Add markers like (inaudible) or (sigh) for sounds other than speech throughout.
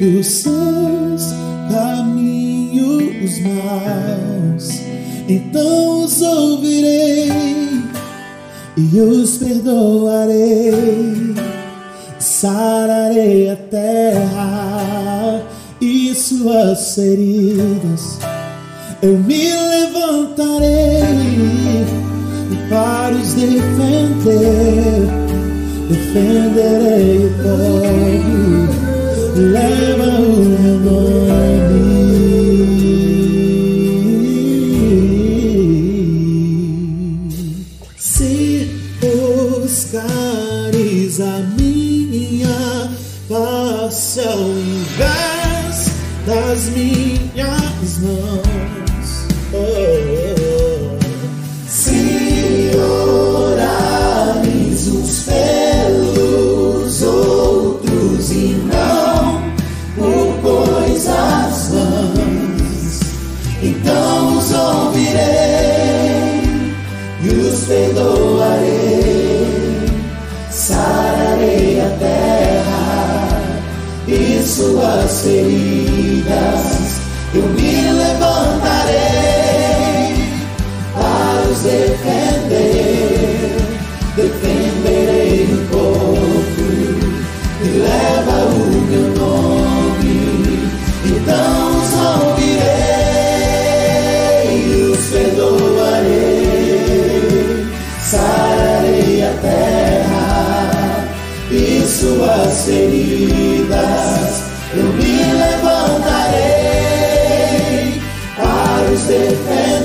dos seus caminhos maus, então os ouvirei e os perdoarei, sararei a terra e suas feridas. Eu me levantarei para os defender, defenderei o povo, leva o meu nome. Se buscares a minha face feridas, eu me levantarei para os defender, defenderei o povo que leva o meu nome, então os ouvirei e os perdoarei, sararei a terra e suas feridas, para os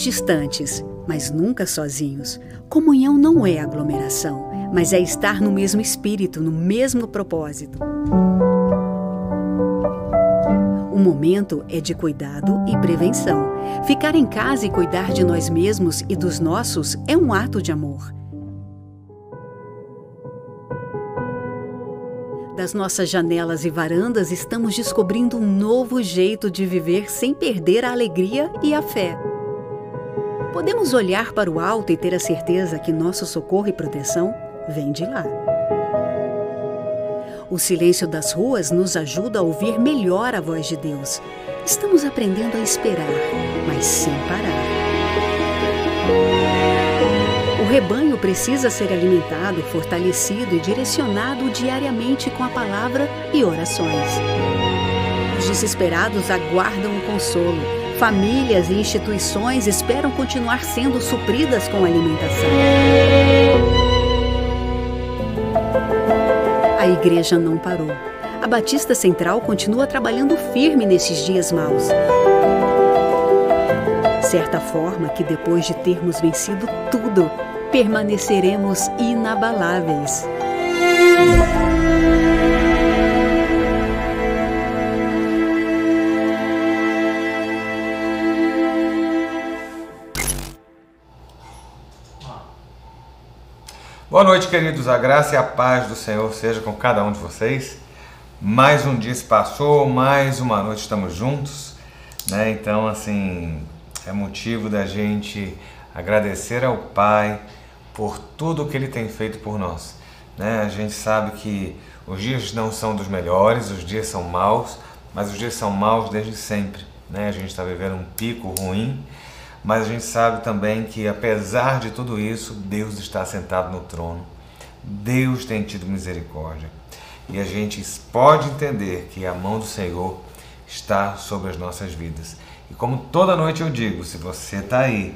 Estamos distantes, mas nunca sozinhos. Comunhão não é aglomeração, mas é estar no mesmo espírito, no mesmo propósito. O momento é de cuidado e prevenção. Ficar em casa e cuidar de nós mesmos e dos nossos é um ato de amor. Das nossas janelas e varandas, estamos descobrindo um novo jeito de viver sem perder a alegria e a fé. Podemos olhar para o alto e ter a certeza que nosso socorro e proteção vem de lá. O silêncio das ruas nos ajuda a ouvir melhor a voz de Deus. Estamos aprendendo a esperar, mas sem parar. O rebanho precisa ser alimentado, fortalecido e direcionado diariamente com a palavra e orações. Os desesperados aguardam o consolo. Famílias e instituições esperam continuar sendo supridas com alimentação. A igreja não parou. A Batista Central continua trabalhando firme nesses dias maus. Certa forma que depois de termos vencido tudo, permaneceremos inabaláveis. Boa noite, queridos. A graça e a paz do Senhor seja com cada um de vocês. Mais um dia se passou, mais uma noite estamos juntos, né? Então, assim, é motivo da gente agradecer ao Pai por tudo que Ele tem feito por nós. Né? A gente sabe que os dias não são dos melhores, os dias são maus, mas os dias são maus desde sempre. Né? A gente está vivendo um pico ruim, mas a gente sabe também que apesar de tudo isso, Deus está sentado no trono. Deus tem tido misericórdia. E a gente pode entender que a mão do Senhor está sobre as nossas vidas. E como toda noite eu digo, se você está aí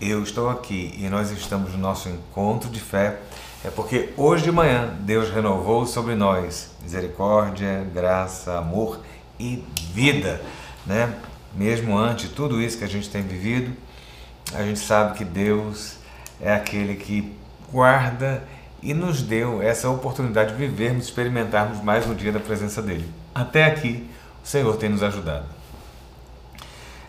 eu estou aqui e nós estamos no nosso encontro de fé, é porque hoje de manhã Deus renovou sobre nós misericórdia, graça, amor e vida, né? Mesmo ante tudo isso que a gente tem vivido, a gente sabe que Deus é aquele que guarda e nos deu essa oportunidade de vivermos, experimentarmos mais um dia da presença dele. Até aqui, o Senhor tem nos ajudado.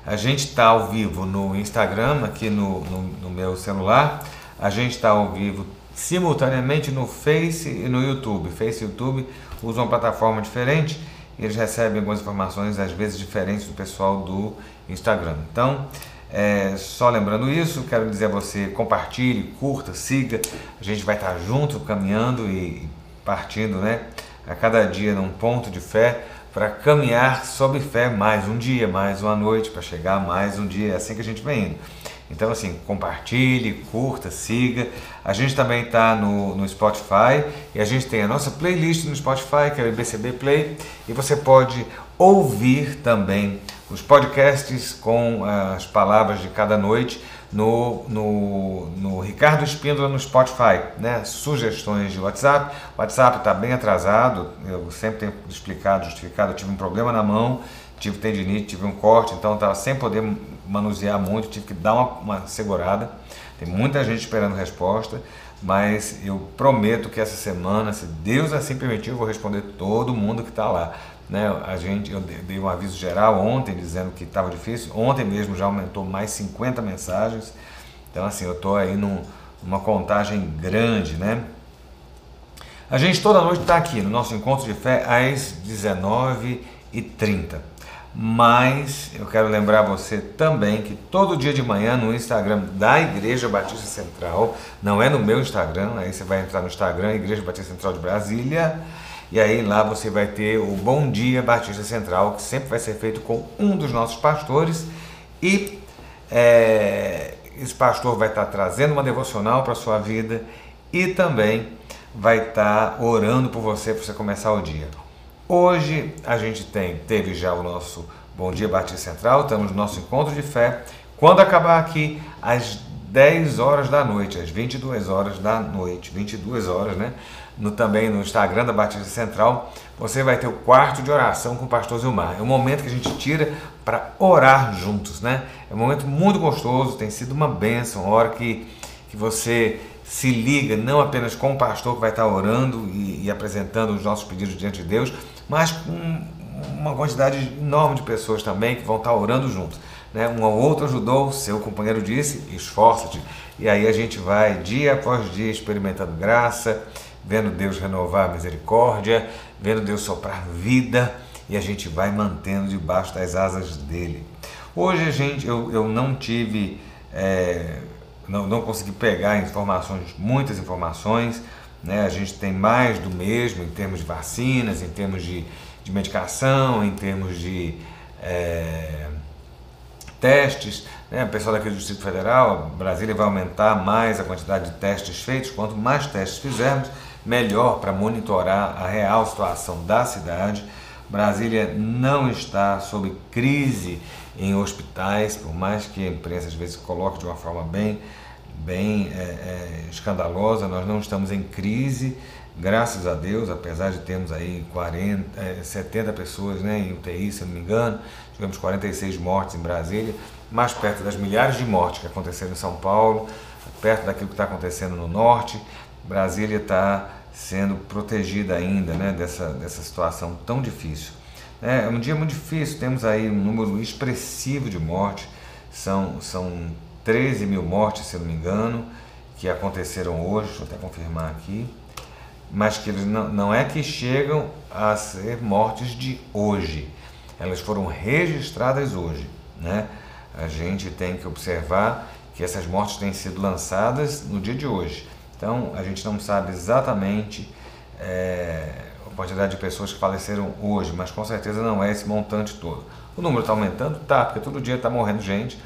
A gente está ao vivo no Instagram, aqui no, no, no meu celular. A gente está ao vivo simultaneamente no Face e no YouTube. Face e YouTube usam uma plataforma diferente eles recebem algumas informações, às vezes diferentes do pessoal do Instagram. Então, é, só lembrando isso, quero dizer a você: compartilhe, curta, siga. A gente vai estar junto, caminhando e partindo né, a cada dia num ponto de fé para caminhar sob fé mais um dia, mais uma noite, para chegar mais um dia. É assim que a gente vem indo. Então, assim, compartilhe, curta, siga. A gente também está no, no Spotify e a gente tem a nossa playlist no Spotify, que é o IBCB Play, e você pode ouvir também os podcasts com as palavras de cada noite no, no, no Ricardo Espíndola no Spotify, né? Sugestões de WhatsApp. O WhatsApp está bem atrasado, eu sempre tenho explicado, justificado, eu tive um problema na mão, tive tendinite, tive um corte, então estava sem poder manusear muito, tive que dar uma, uma segurada. Tem muita gente esperando resposta, mas eu prometo que essa semana, se Deus assim permitir, eu vou responder todo mundo que está lá. Né? A gente, eu dei um aviso geral ontem dizendo que estava difícil. Ontem mesmo já aumentou mais 50 mensagens. Então, assim, eu estou aí num, numa contagem grande, né? A gente toda noite está aqui no nosso encontro de fé às 19h30. Mas eu quero lembrar você também que todo dia de manhã no Instagram da Igreja Batista Central, não é no meu Instagram, aí você vai entrar no Instagram, Igreja Batista Central de Brasília, e aí lá você vai ter o Bom Dia Batista Central, que sempre vai ser feito com um dos nossos pastores. E é, esse pastor vai estar trazendo uma devocional para a sua vida e também vai estar orando por você para você começar o dia. Hoje a gente tem, teve já o nosso Bom Dia Batista Central, estamos no nosso encontro de fé. Quando acabar aqui, às 10 horas da noite, às 22 horas da noite, 22 horas, né? No, também no Instagram da Batista Central, você vai ter o quarto de oração com o pastor Zilmar. É um momento que a gente tira para orar juntos, né? É um momento muito gostoso, tem sido uma bênção, uma hora que, que você se liga não apenas com o pastor que vai estar orando e, e apresentando os nossos pedidos diante de Deus, mas com uma quantidade enorme de pessoas também que vão estar orando juntos. Né? Um ao outro ajudou, seu companheiro disse, esforça-te. E aí a gente vai dia após dia experimentando graça, vendo Deus renovar a misericórdia, vendo Deus soprar vida e a gente vai mantendo debaixo das asas dele. Hoje a gente, eu, eu não tive, é, não, não consegui pegar informações, muitas informações, né? a gente tem mais do mesmo em termos de vacinas, em termos de, de medicação, em termos de é, testes. Né? O pessoal daqui do Distrito Federal, Brasília vai aumentar mais a quantidade de testes feitos. Quanto mais testes fizermos, melhor para monitorar a real situação da cidade. Brasília não está sob crise em hospitais, por mais que a imprensa às vezes coloque de uma forma bem, bem é, é, escandalosa, nós não estamos em crise, graças a Deus, apesar de termos aí 40, é, 70 pessoas né, em UTI, se não me engano, tivemos 46 mortes em Brasília, mais perto das milhares de mortes que aconteceram em São Paulo, perto daquilo que está acontecendo no norte, Brasília está sendo protegida ainda né, dessa, dessa situação tão difícil. É um dia muito difícil, temos aí um número expressivo de mortes, são, são 13 mil mortes, se não me engano, que aconteceram hoje, deixa eu até confirmar aqui, mas que eles não, não é que chegam a ser mortes de hoje, elas foram registradas hoje. Né? A gente tem que observar que essas mortes têm sido lançadas no dia de hoje. Então, a gente não sabe exatamente é, a quantidade de pessoas que faleceram hoje, mas com certeza não é esse montante todo. O número está aumentando? Tá, porque todo dia está morrendo gente.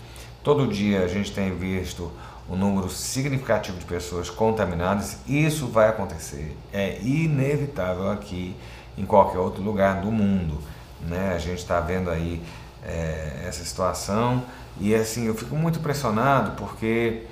Todo dia a gente tem visto um número significativo de pessoas contaminadas. Isso vai acontecer. É inevitável aqui, em qualquer outro lugar do mundo. Né? A gente está vendo aí é, essa situação e assim eu fico muito impressionado porque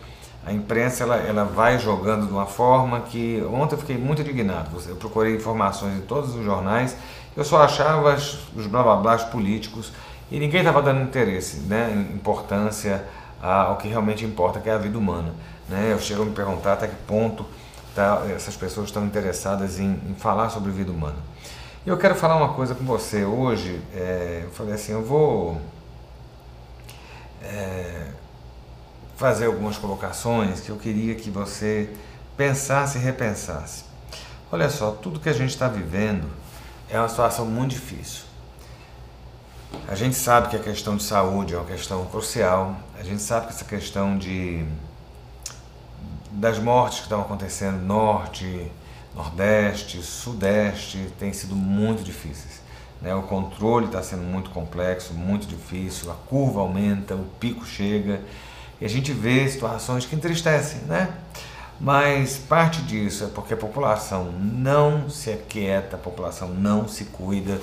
a imprensa ela, ela vai jogando de uma forma que ontem eu fiquei muito indignado. Eu procurei informações em todos os jornais, eu só achava os blá blá blá políticos e ninguém estava dando interesse, né, importância ao que realmente importa, que é a vida humana. Né? Eu chego a me perguntar até que ponto tá, essas pessoas estão interessadas em, em falar sobre vida humana. E eu quero falar uma coisa com você hoje. É, eu falei assim, eu vou é, fazer algumas colocações que eu queria que você pensasse e repensasse. Olha só, tudo que a gente está vivendo é uma situação muito difícil. A gente sabe que a questão de saúde é uma questão crucial. A gente sabe que essa questão de das mortes que estão acontecendo no norte, nordeste, sudeste tem sido muito difíceis. Né? O controle está sendo muito complexo, muito difícil. A curva aumenta, o pico chega e a gente vê situações que entristecem, né? Mas parte disso é porque a população não se aquieta, a população não se cuida.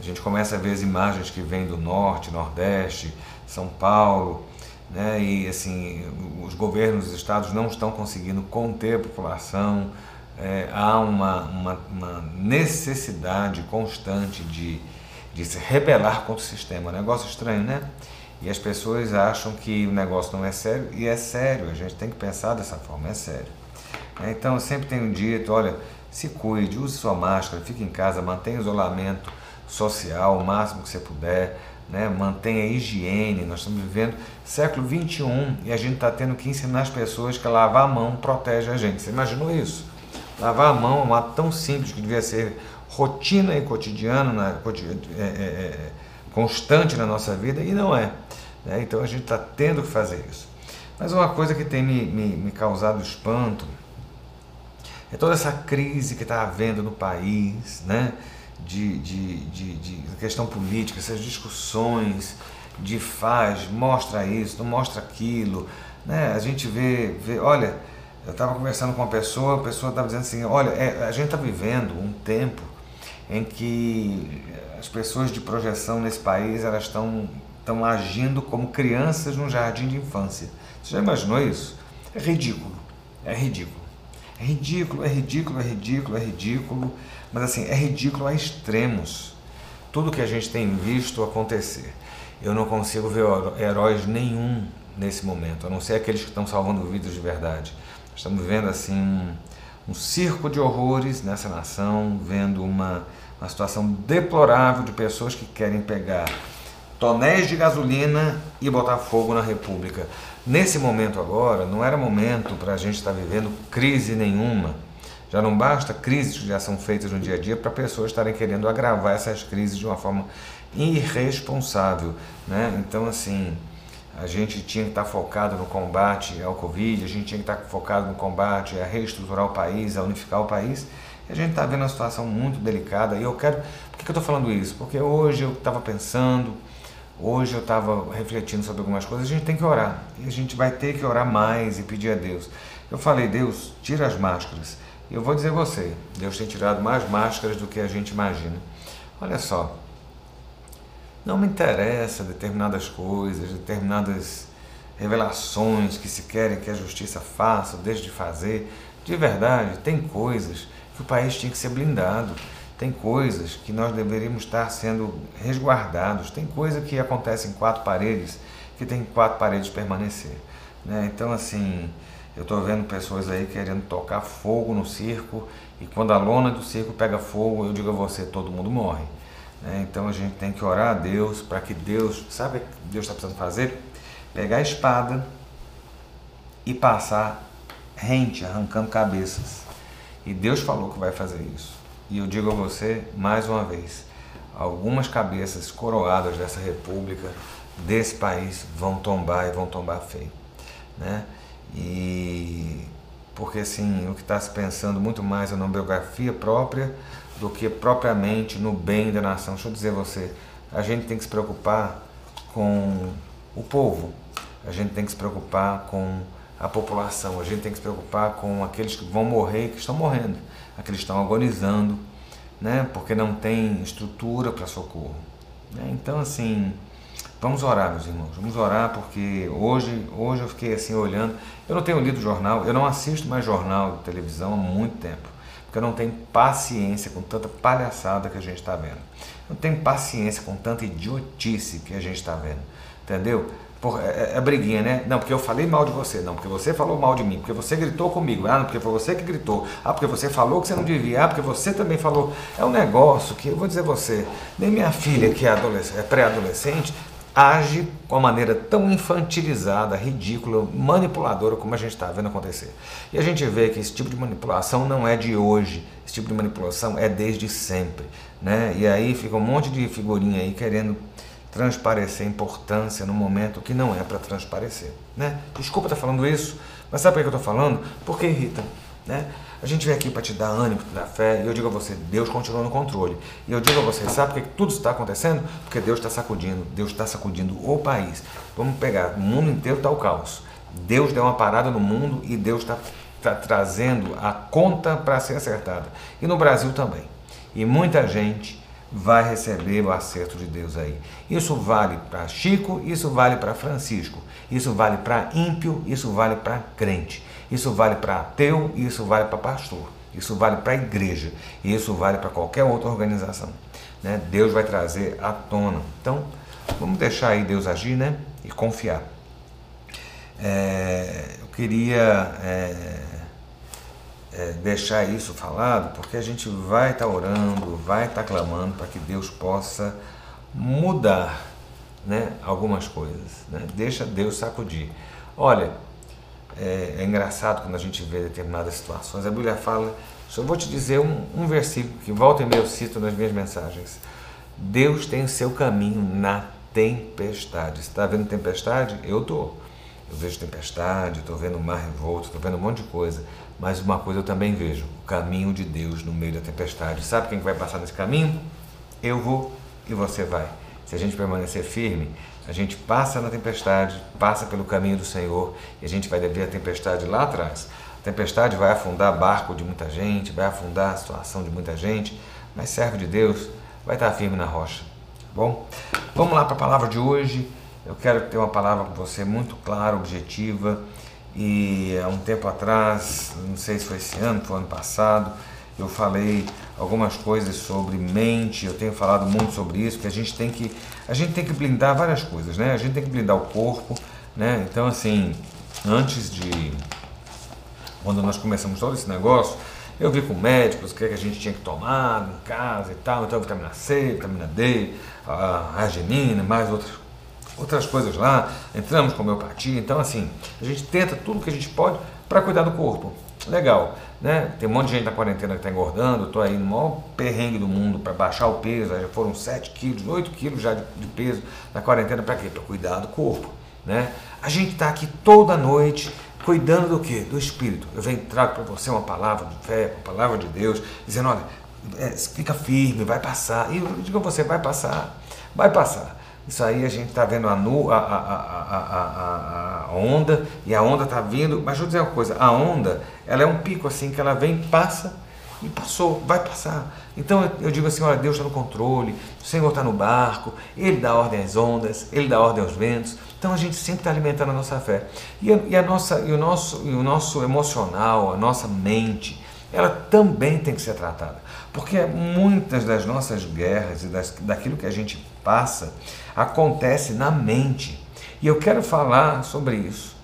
A gente começa a ver as imagens que vêm do norte, nordeste, São Paulo, né? E assim, os governos, os estados não estão conseguindo conter a população. É, há uma, uma, uma, necessidade constante de, de se rebelar contra o sistema. Um negócio estranho, né? E as pessoas acham que o negócio não é sério, e é sério, a gente tem que pensar dessa forma, é sério. É, então eu sempre tenho dito, olha, se cuide, use sua máscara, fique em casa, mantenha o isolamento social o máximo que você puder, né? mantenha a higiene, nós estamos vivendo século 21 e a gente está tendo que ensinar as pessoas que lavar a mão protege a gente. Você imaginou isso? Lavar a mão é um ato tão simples que devia ser rotina e cotidiano, na, é, é, é, constante na nossa vida e não é. Né? Então a gente está tendo que fazer isso. Mas uma coisa que tem me, me, me causado espanto é toda essa crise que está havendo no país, né? De, de, de, de questão política, essas discussões de faz, mostra isso, não mostra aquilo. Né? A gente vê, vê olha, eu estava conversando com uma pessoa, a pessoa estava dizendo assim, olha, é, a gente está vivendo um tempo em que as pessoas de projeção nesse país elas estão estão agindo como crianças num jardim de infância. Você já imaginou isso? É ridículo. É ridículo. É ridículo, é ridículo, é ridículo, é ridículo. Mas assim, é ridículo a extremos. Tudo que a gente tem visto acontecer. Eu não consigo ver heróis nenhum nesse momento, a não ser aqueles que estão salvando vidas de verdade. Estamos vendo assim um, um circo de horrores nessa nação, vendo uma, uma situação deplorável de pessoas que querem pegar tonéis de gasolina e botar fogo na República. Nesse momento agora, não era momento para a gente estar tá vivendo crise nenhuma. Já não basta crises que já são feitas no dia a dia para pessoas estarem querendo agravar essas crises de uma forma irresponsável. Né? Então, assim, a gente tinha que estar focado no combate ao Covid, a gente tinha que estar focado no combate a reestruturar o país, a unificar o país. E a gente está vendo uma situação muito delicada. E eu quero. Por que eu estou falando isso? Porque hoje eu estava pensando Hoje eu estava refletindo sobre algumas coisas, a gente tem que orar. E a gente vai ter que orar mais e pedir a Deus. Eu falei, Deus, tira as máscaras. Eu vou dizer você, Deus tem tirado mais máscaras do que a gente imagina. Olha só, não me interessa determinadas coisas, determinadas revelações que se querem que a justiça faça, deixe de fazer. De verdade, tem coisas que o país tinha que ser blindado. Tem coisas que nós deveríamos estar sendo resguardados, tem coisa que acontece em quatro paredes que tem quatro paredes permanecer. Né? Então, assim, eu estou vendo pessoas aí querendo tocar fogo no circo e quando a lona do circo pega fogo, eu digo a você, todo mundo morre. Né? Então a gente tem que orar a Deus para que Deus, sabe o que Deus está precisando fazer? Pegar a espada e passar rente, arrancando cabeças. E Deus falou que vai fazer isso. E eu digo a você mais uma vez: algumas cabeças coroadas dessa república, desse país, vão tombar e vão tombar feio. Né? E porque assim, o que está se pensando muito mais é na biografia própria do que propriamente no bem da nação. Deixa eu dizer a você, a gente tem que se preocupar com o povo, a gente tem que se preocupar com a população, a gente tem que se preocupar com aqueles que vão morrer que estão morrendo aqueles estão agonizando, né? Porque não tem estrutura para socorro. Né? Então, assim, vamos orar, meus irmãos. Vamos orar porque hoje, hoje eu fiquei assim olhando. Eu não tenho lido jornal, eu não assisto mais jornal de televisão há muito tempo. Porque eu não tenho paciência com tanta palhaçada que a gente está vendo. Eu não tenho paciência com tanta idiotice que a gente está vendo. Entendeu? Porra, é, é, briguinha, né? Não, porque eu falei mal de você. Não, porque você falou mal de mim. Porque você gritou comigo. Ah, não, porque foi você que gritou. Ah, porque você falou que você não devia. Ah, porque você também falou. É um negócio que, eu vou dizer você, nem minha filha, que é, é pré-adolescente, age com uma maneira tão infantilizada, ridícula, manipuladora como a gente está vendo acontecer. E a gente vê que esse tipo de manipulação não é de hoje. Esse tipo de manipulação é desde sempre. Né? E aí fica um monte de figurinha aí querendo transparecer importância no momento que não é para transparecer. Né? Desculpa estar tá falando isso, mas sabe por que eu estou falando? Porque irrita. Né? A gente vem aqui para te dar ânimo, te dar fé, e eu digo a você, Deus continua no controle. E eu digo a você, sabe por que tudo está acontecendo? Porque Deus está sacudindo, Deus está sacudindo o país. Vamos pegar, o mundo inteiro está o caos. Deus deu uma parada no mundo e Deus está tá trazendo a conta para ser acertada. E no Brasil também. E muita gente vai receber o acerto de Deus aí. Isso vale para Chico, isso vale para Francisco, isso vale para ímpio, isso vale para crente, isso vale para ateu, isso vale para pastor, isso vale para igreja, isso vale para qualquer outra organização. Né? Deus vai trazer à tona. Então, vamos deixar aí Deus agir né? e confiar. É, eu queria. É, é, deixar isso falado, porque a gente vai estar tá orando, vai estar tá clamando para que Deus possa mudar né, algumas coisas. Né? Deixa Deus sacudir. Olha, é, é, engraçado quando a gente vê determinadas situações. A Bíblia fala, só vou te dizer um, um versículo que volta e meio eu cito nas minhas mensagens. Deus tem o seu caminho na tempestade. Está vendo tempestade? Eu estou. Eu vejo tempestade, estou vendo o mar revolto, estou vendo um monte de coisa. Mas uma coisa eu também vejo: o caminho de Deus no meio da tempestade. Sabe quem vai passar nesse caminho? Eu vou e você vai. Se a gente permanecer firme, a gente passa na tempestade, passa pelo caminho do Senhor e a gente vai ver a tempestade lá atrás. A tempestade vai afundar barco de muita gente, vai afundar a situação de muita gente, mas servo de Deus vai estar firme na rocha. Tá bom? Vamos lá para a palavra de hoje. Eu quero ter uma palavra com você muito clara, objetiva E há um tempo atrás, não sei se foi esse ano, foi ano passado, eu falei algumas coisas sobre mente, eu tenho falado muito sobre isso, que a gente tem que a gente tem que blindar várias coisas, né? A gente tem que blindar o corpo, né? Então assim, antes de quando nós começamos todo esse negócio, eu vi com médicos o que, é que a gente tinha que tomar em casa e tal, então vitamina C, vitamina D, a arginina, mais outras outras coisas lá, entramos com homeopatia, então assim, a gente tenta tudo que a gente pode para cuidar do corpo. Legal, né? Tem um monte de gente na quarentena que está engordando, estou aí no maior perrengue do mundo para baixar o peso, já foram 7 quilos, 8 quilos já de, de peso na quarentena, para quê? Para cuidar do corpo, né? A gente está aqui toda noite cuidando do quê? Do Espírito. Eu venho trago para você uma palavra de fé, uma palavra de Deus, dizendo, olha, é, fica firme, vai passar. E eu digo a você, vai passar, vai passar. Isso aí a gente está vendo a, nu, a, a, a, onda e a onda está vindo. Mas deixa eu dizer uma coisa: a onda ela é um pico assim que ela vem, passa e passou, vai passar. Então eu digo assim: olha, Deus está no controle, o Senhor está no barco, Ele dá ordem às ondas, Ele dá ordem aos ventos. Então a gente sempre está alimentando a nossa fé. E a, e a nossa, e o, nosso, e o nosso emocional, a nossa mente, ela também tem que ser tratada. Porque muitas das nossas guerras e das, daquilo que a gente passa acontece na mente. E eu quero falar sobre isso.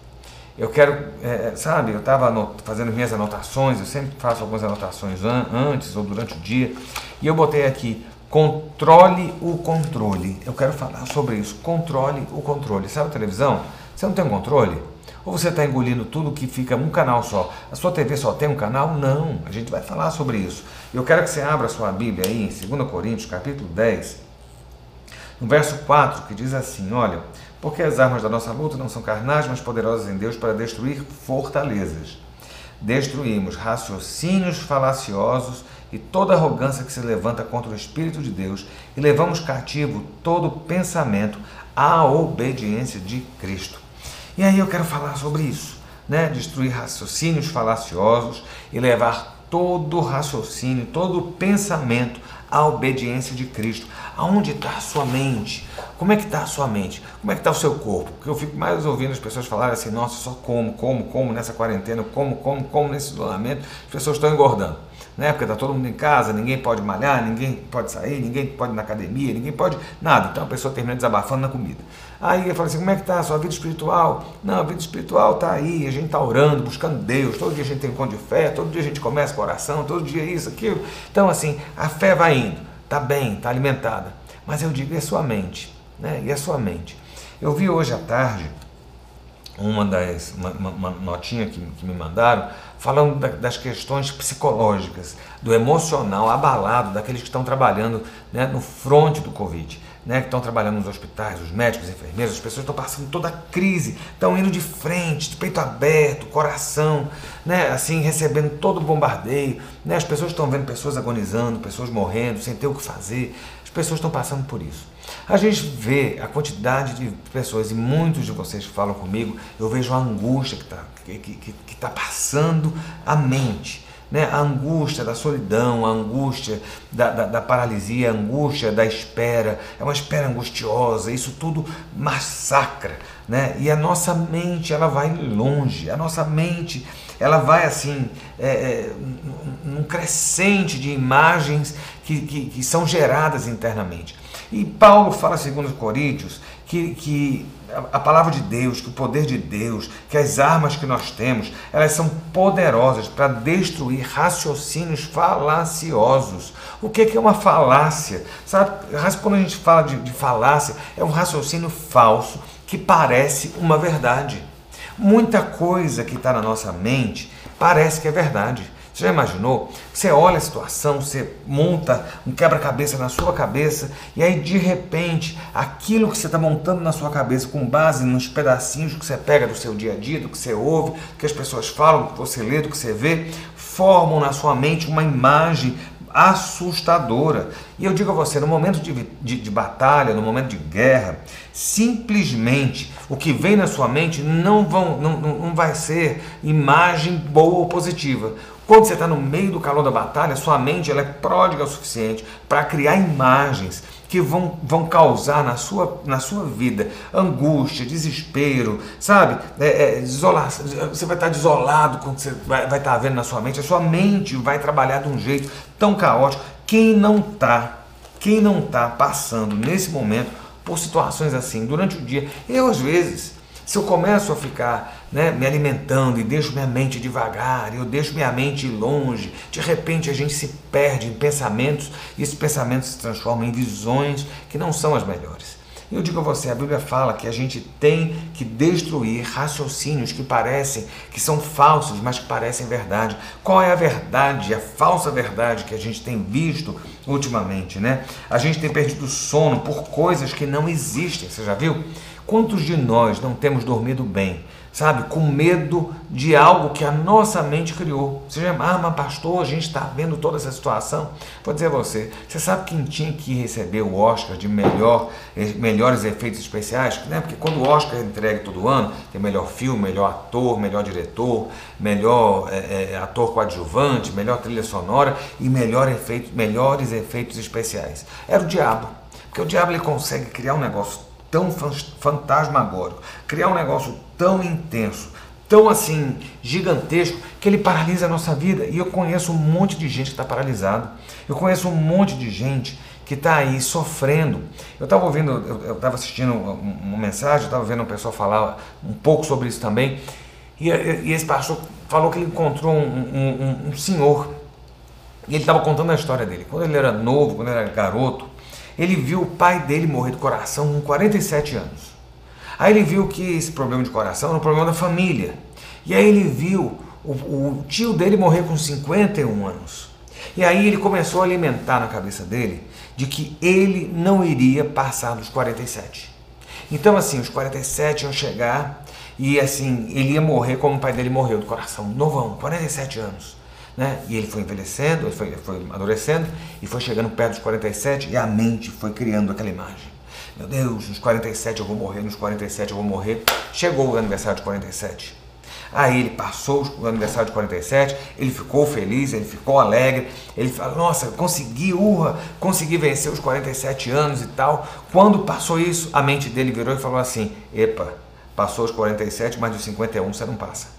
Eu quero, é, sabe, eu estava fazendo minhas anotações, eu sempre faço algumas anotações an antes ou durante o dia, e eu botei aqui, controle o controle. Eu quero falar sobre isso, controle o controle. Sabe a televisão? Você não tem um controle? Ou você está engolindo tudo que fica um canal só? A sua TV só tem um canal? Não, a gente vai falar sobre isso. Eu quero que você abra a sua Bíblia aí em 2 Coríntios, capítulo 10, no verso 4, que diz assim: Olha, porque as armas da nossa luta não são carnais, mas poderosas em Deus para destruir fortalezas. Destruímos raciocínios falaciosos e toda arrogância que se levanta contra o Espírito de Deus e levamos cativo todo pensamento à obediência de Cristo. E aí eu quero falar sobre isso, né? Destruir raciocínios falaciosos e levar todo raciocínio, todo pensamento à obediência de Cristo. Aonde está a sua mente? Como é que está a sua mente? Como é que está o seu corpo? Porque eu fico mais ouvindo as pessoas falarem assim, nossa, só como, como, como nessa quarentena, como, como, como nesse isolamento, as pessoas estão engordando. Né? Porque está todo mundo em casa, ninguém pode malhar, ninguém pode sair, ninguém pode ir na academia, ninguém pode nada. Então a pessoa termina desabafando na comida. Aí eu falo assim, como é que está a sua vida espiritual? Não, a vida espiritual está aí, a gente está orando, buscando Deus, todo dia a gente tem um encontro de fé, todo dia a gente começa com oração, todo dia isso, aquilo. Então assim, a fé vai indo, está bem, está alimentada. Mas eu digo, a sua mente? Né? E a sua mente? Eu vi hoje à tarde uma das uma, uma notinha que, que, me mandaram falando da, das questões psicológicas, do emocional abalado daqueles que estão trabalhando né, no fronte do Covid né, que estão trabalhando nos hospitais, os médicos, os enfermeiros, as pessoas estão passando toda a crise, estão indo de frente, de peito aberto, coração, né, assim, recebendo todo o bombardeio. Né, as pessoas estão vendo pessoas agonizando, pessoas morrendo, sem ter o que fazer. As pessoas estão passando por isso. A gente vê a quantidade de pessoas, e muitos de vocês que falam comigo, eu vejo a angústia que está que, que, que tá passando a mente né? a angústia da solidão, a angústia da, da, da, paralisia, a angústia da espera, é uma espera angustiosa, isso tudo massacra. Né? E a nossa mente ela vai longe, a nossa mente ela vai assim, é, é, num crescente de imagens que, que, que são geradas internamente. E Paulo fala, segundo Coríntios, que, que a palavra de Deus, que o poder de Deus, que as armas que nós temos, elas são poderosas para destruir raciocínios falaciosos. O que é uma falácia? Sabe, quando a gente fala de, de falácia, é um raciocínio falso que parece uma verdade. Muita coisa que está na nossa mente parece que é verdade. Você já imaginou? Você olha a situação, você monta um quebra-cabeça na sua cabeça e aí de repente aquilo que você está montando na sua cabeça com base nos pedacinhos que você pega do seu dia a dia, do que você ouve, do que as pessoas falam, do que você lê, do que você vê, formam na sua mente uma imagem assustadora. E eu digo a você, no momento de, de, de, batalha, no momento de guerra, simplesmente o que vem na sua mente não, vão, não, não, não vai ser imagem boa ou positiva. Quando você está no meio do calor da batalha, sua mente ela é pródiga o suficiente para criar imagens que vão, vão causar na sua, na sua vida angústia, desespero, sabe? É, é, desolação, você vai estar desolado quando você vai, estar vendo na sua mente, a sua mente vai trabalhar de um jeito tão caótico. Quem não está, quem não está passando nesse momento por situações assim durante o dia, eu às vezes, se eu começo a ficar né, me alimentando e deixo minha mente devagar, eu deixo minha mente longe, de repente a gente se perde em pensamentos e esses pensamentos se transformam em visões que não são as melhores. Eu digo a você, a Bíblia fala que a gente tem que destruir raciocínios que parecem, que são falsos, mas que parecem verdade. Qual é a verdade, a falsa verdade que a gente tem visto ultimamente, né? A gente tem perdido sono por coisas que não existem, você já viu? Quantos de nós não temos dormido bem? Sabe, com medo de algo que a nossa mente criou. Você já, ah, mas pastor, a gente está vendo toda essa situação. Vou dizer a você, você sabe quem tinha que receber o Oscar de melhor, eh, melhores efeitos especiais? Né? Porque quando o Oscar é entregue todo ano, tem melhor filme, melhor ator, melhor diretor, melhor é, é, ator coadjuvante, melhor trilha sonora e melhor efeito, melhores efeitos especiais. Era o diabo. Porque o diabo ele consegue criar um negócio tão fantasmagórico, criar um negócio tão intenso, tão assim gigantesco, que ele paralisa a nossa vida. E eu conheço um monte de gente que está paralisado. Eu conheço um monte de gente que está aí sofrendo. Eu estava ouvindo, eu estava assistindo uma mensagem, estava vendo o pessoal falar um pouco sobre isso também. E, e esse pastor falou que ele encontrou um, um, um senhor e ele estava contando a história dele. Quando ele era novo, quando ele era garoto, ele viu o pai dele morrer do coração com 47 anos. Aí ele viu que esse problema de coração era um problema da família. E aí ele viu o, o tio dele morrer com 51 anos. E aí ele começou a alimentar na cabeça dele de que ele não iria passar dos 47. Então, assim, os 47 iam chegar e, assim, ele ia morrer como o pai dele morreu do coração, novão, 47 anos. Né? E ele foi envelhecendo, ele foi, foi amadurecendo e foi chegando perto dos 47 e a mente foi criando aquela imagem. Meu Deus, nos 47 eu vou morrer, nos 47 eu vou morrer. Chegou o aniversário de 47. Aí ele passou o aniversário de 47, ele ficou feliz, ele ficou alegre, ele falou, nossa, consegui, urra, consegui vencer os 47 anos e tal. Quando passou isso, a mente dele virou e falou assim, epa, passou os 47, mas dos 51 você não passa.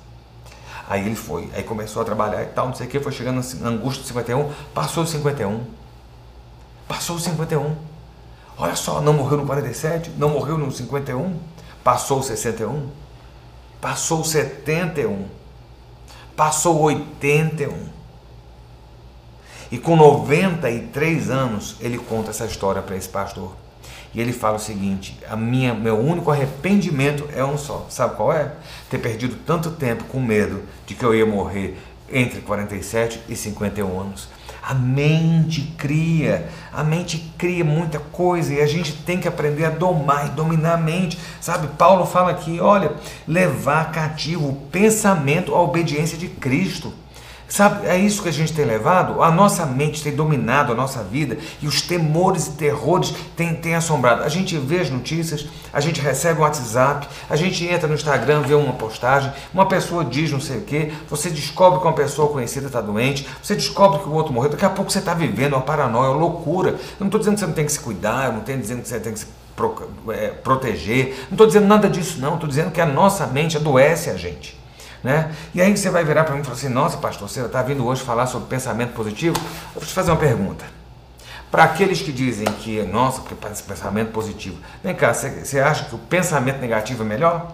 Aí ele foi, aí começou a trabalhar e tal, não sei o que, foi chegando na angústia de 51, passou os 51. Passou os 51. Olha só, não morreu no 47, não morreu no 51, passou o 61, passou o 71, passou o 81. E com 93 anos, ele conta essa história para esse pastor. E ele fala o seguinte: a minha, meu único arrependimento é um só. Sabe qual é? Ter perdido tanto tempo com medo de que eu ia morrer entre 47 e 51 anos. A mente cria, a mente cria muita coisa e a gente tem que aprender a domar e dominar a mente. Sabe, Paulo fala aqui, olha, levar cativo o pensamento à obediência de Cristo. Sabe, é isso que a gente tem levado? A nossa mente tem dominado a nossa vida e os temores e terrores têm, têm assombrado. A gente vê as notícias, a gente recebe um WhatsApp, a gente entra no Instagram, vê uma postagem, uma pessoa diz não sei o que, você descobre que uma pessoa conhecida está doente, você descobre que o outro morreu, daqui a pouco você está vivendo uma paranoia, uma loucura. Eu não estou dizendo que você não tem que se cuidar, eu não estou dizendo que você tem que se é, proteger, não estou dizendo nada disso, não, estou dizendo que a nossa mente adoece a gente. Né? E aí você vai virar para mim e falar assim: Nossa, pastor, você está vindo hoje falar sobre pensamento positivo? Eu vou te fazer uma pergunta. Para aqueles que dizem que, nossa, que pensamento positivo, vem cá, você acha que o pensamento negativo é melhor?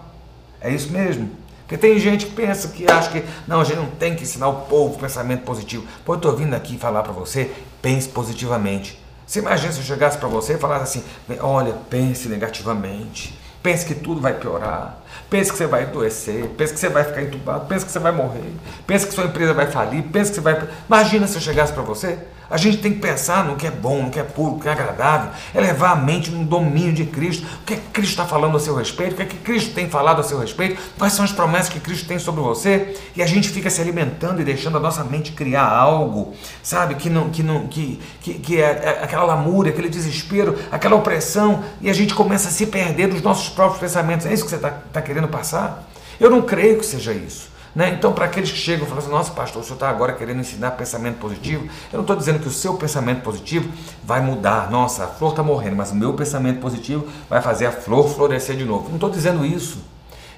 É isso mesmo? Porque tem gente que pensa que acha que não, a gente não tem que ensinar o povo pensamento positivo. Pô, eu estou vindo aqui falar para você, pense positivamente. Você imagina se eu chegasse para você e falasse assim: olha, pense negativamente. Pense que tudo vai piorar. Pense que você vai adoecer. Pense que você vai ficar entubado. Pense que você vai morrer. Pense que sua empresa vai falir. Pense que você vai. Imagina se eu chegasse para você. A gente tem que pensar no que é bom, no que é puro, no que é agradável. É levar a mente no domínio de Cristo. O que, é que Cristo está falando a seu respeito? O que, é que Cristo tem falado a seu respeito? Quais são as promessas que Cristo tem sobre você? E a gente fica se alimentando e deixando a nossa mente criar algo, sabe? Que não, que não, que, que, que é, é aquela lamúria, aquele desespero, aquela opressão. E a gente começa a se perder dos nossos próprios pensamentos. É isso que você está tá querendo passar? Eu não creio que seja isso. Né? Então, para aqueles que chegam e falam assim, nossa pastor, o senhor está agora querendo ensinar pensamento positivo, eu não estou dizendo que o seu pensamento positivo vai mudar, nossa, a flor está morrendo, mas o meu pensamento positivo vai fazer a flor florescer de novo. Não estou dizendo isso.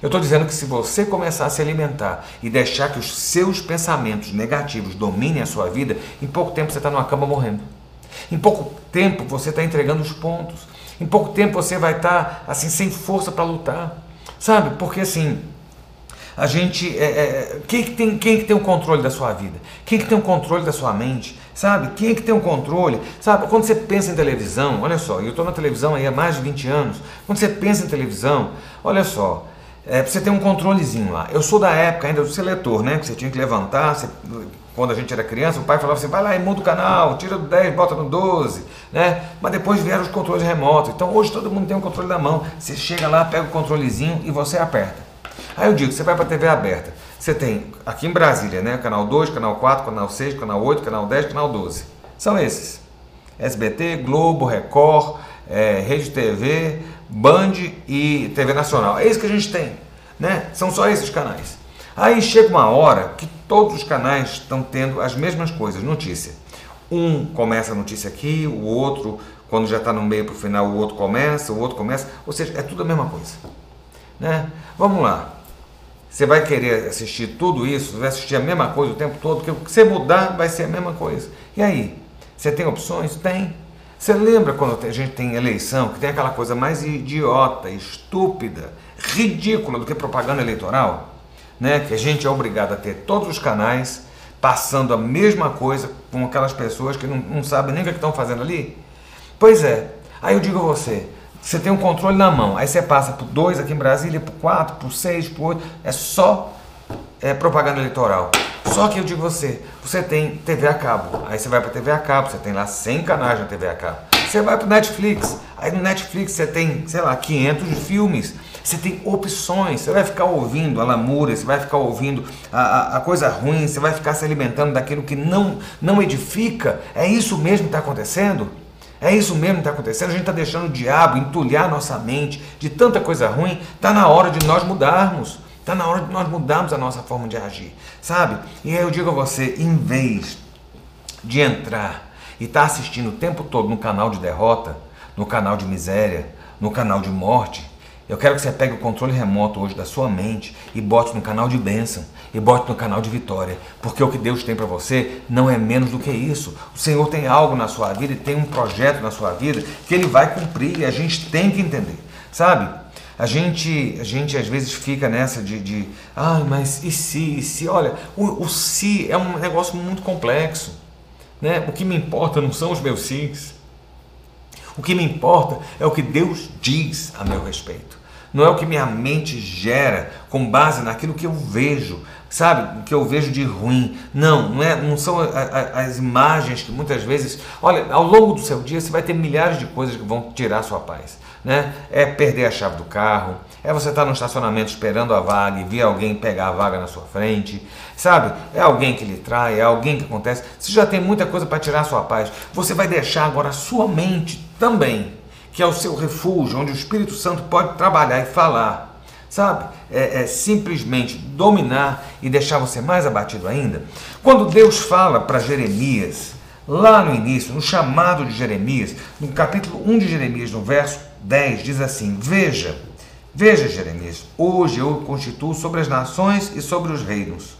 Eu estou dizendo que se você começar a se alimentar e deixar que os seus pensamentos negativos dominem a sua vida, em pouco tempo você está numa cama morrendo. Em pouco tempo você está entregando os pontos. Em pouco tempo você vai estar tá, assim sem força para lutar. Sabe? Porque assim, a gente. É, é, quem, que tem, quem que tem o controle da sua vida? Quem que tem o controle da sua mente? Sabe? Quem que tem o controle? Sabe? Quando você pensa em televisão, olha só, eu estou na televisão aí há mais de 20 anos. Quando você pensa em televisão, olha só, é, você tem um controlezinho lá. Eu sou da época ainda do seletor, né? Que você tinha que levantar, você, quando a gente era criança, o pai falava assim, vai lá e muda o canal, tira do 10, bota no 12, né? Mas depois vieram os controles remotos. Então hoje todo mundo tem um controle na mão. Você chega lá, pega o controlezinho e você aperta. Aí eu digo, você vai para a TV aberta. Você tem aqui em Brasília, né? Canal 2, canal 4, canal 6, canal 8, canal 10, canal 12. São esses. SBT, Globo, Record, é, Rede TV, Band e TV Nacional. É isso que a gente tem. Né? São só esses canais. Aí chega uma hora que todos os canais estão tendo as mesmas coisas, notícia. Um começa a notícia aqui, o outro, quando já está no meio para o final, o outro começa, o outro começa. Ou seja, é tudo a mesma coisa. Né? Vamos lá. Você vai querer assistir tudo isso, vai assistir a mesma coisa o tempo todo, porque o que você mudar vai ser a mesma coisa. E aí? Você tem opções? Tem. Você lembra quando a gente tem eleição, que tem aquela coisa mais idiota, estúpida, ridícula do que propaganda eleitoral? Né? Que a gente é obrigado a ter todos os canais passando a mesma coisa com aquelas pessoas que não, não sabem nem o que estão fazendo ali? Pois é. Aí eu digo a você, você tem um controle na mão. Aí você passa por dois aqui em Brasília, por quatro, por seis, por oito. É só é, propaganda eleitoral. Só que eu digo você, você tem TV a cabo. Aí você vai para TV a cabo, você tem lá 100 canais na TV a cabo. Você vai para Netflix. Aí no Netflix você tem, sei lá, 500 filmes. Você tem opções. Você vai ficar ouvindo a lamúria, você vai ficar ouvindo a, a, a coisa ruim, você vai ficar se alimentando daquilo que não, não edifica. É isso mesmo que está acontecendo? É isso mesmo que está acontecendo. A gente está deixando o diabo entulhar nossa mente de tanta coisa ruim. Está na hora de nós mudarmos. Está na hora de nós mudarmos a nossa forma de agir. Sabe? E aí eu digo a você, em vez de entrar e estar tá assistindo o tempo todo no canal de derrota, no canal de miséria, no canal de morte, eu quero que você pegue o controle remoto hoje da sua mente e bote no canal de bênção e bote no canal de vitória, porque o que Deus tem para você não é menos do que isso. O Senhor tem algo na sua vida e tem um projeto na sua vida que Ele vai cumprir e a gente tem que entender, sabe? A gente, a gente às vezes fica nessa de, de ah, mas e se, e se? Olha, o, o se é um negócio muito complexo. Né? O que me importa não são os meus sims. O que me importa é o que Deus diz a meu respeito. Não é o que minha mente gera com base naquilo que eu vejo, sabe? O que eu vejo de ruim. Não, não, é, não são as imagens que muitas vezes. Olha, ao longo do seu dia você vai ter milhares de coisas que vão tirar a sua paz. Né? É perder a chave do carro, é você estar no estacionamento esperando a vaga e ver alguém pegar a vaga na sua frente, sabe? É alguém que lhe trai, é alguém que acontece. Você já tem muita coisa para tirar a sua paz. Você vai deixar agora a sua mente também, que é o seu refúgio, onde o Espírito Santo pode trabalhar e falar, sabe? É, é simplesmente dominar e deixar você mais abatido ainda. Quando Deus fala para Jeremias, lá no início, no chamado de Jeremias, no capítulo 1 de Jeremias, no verso 10, diz assim: Veja, veja, Jeremias, hoje eu constituo sobre as nações e sobre os reinos.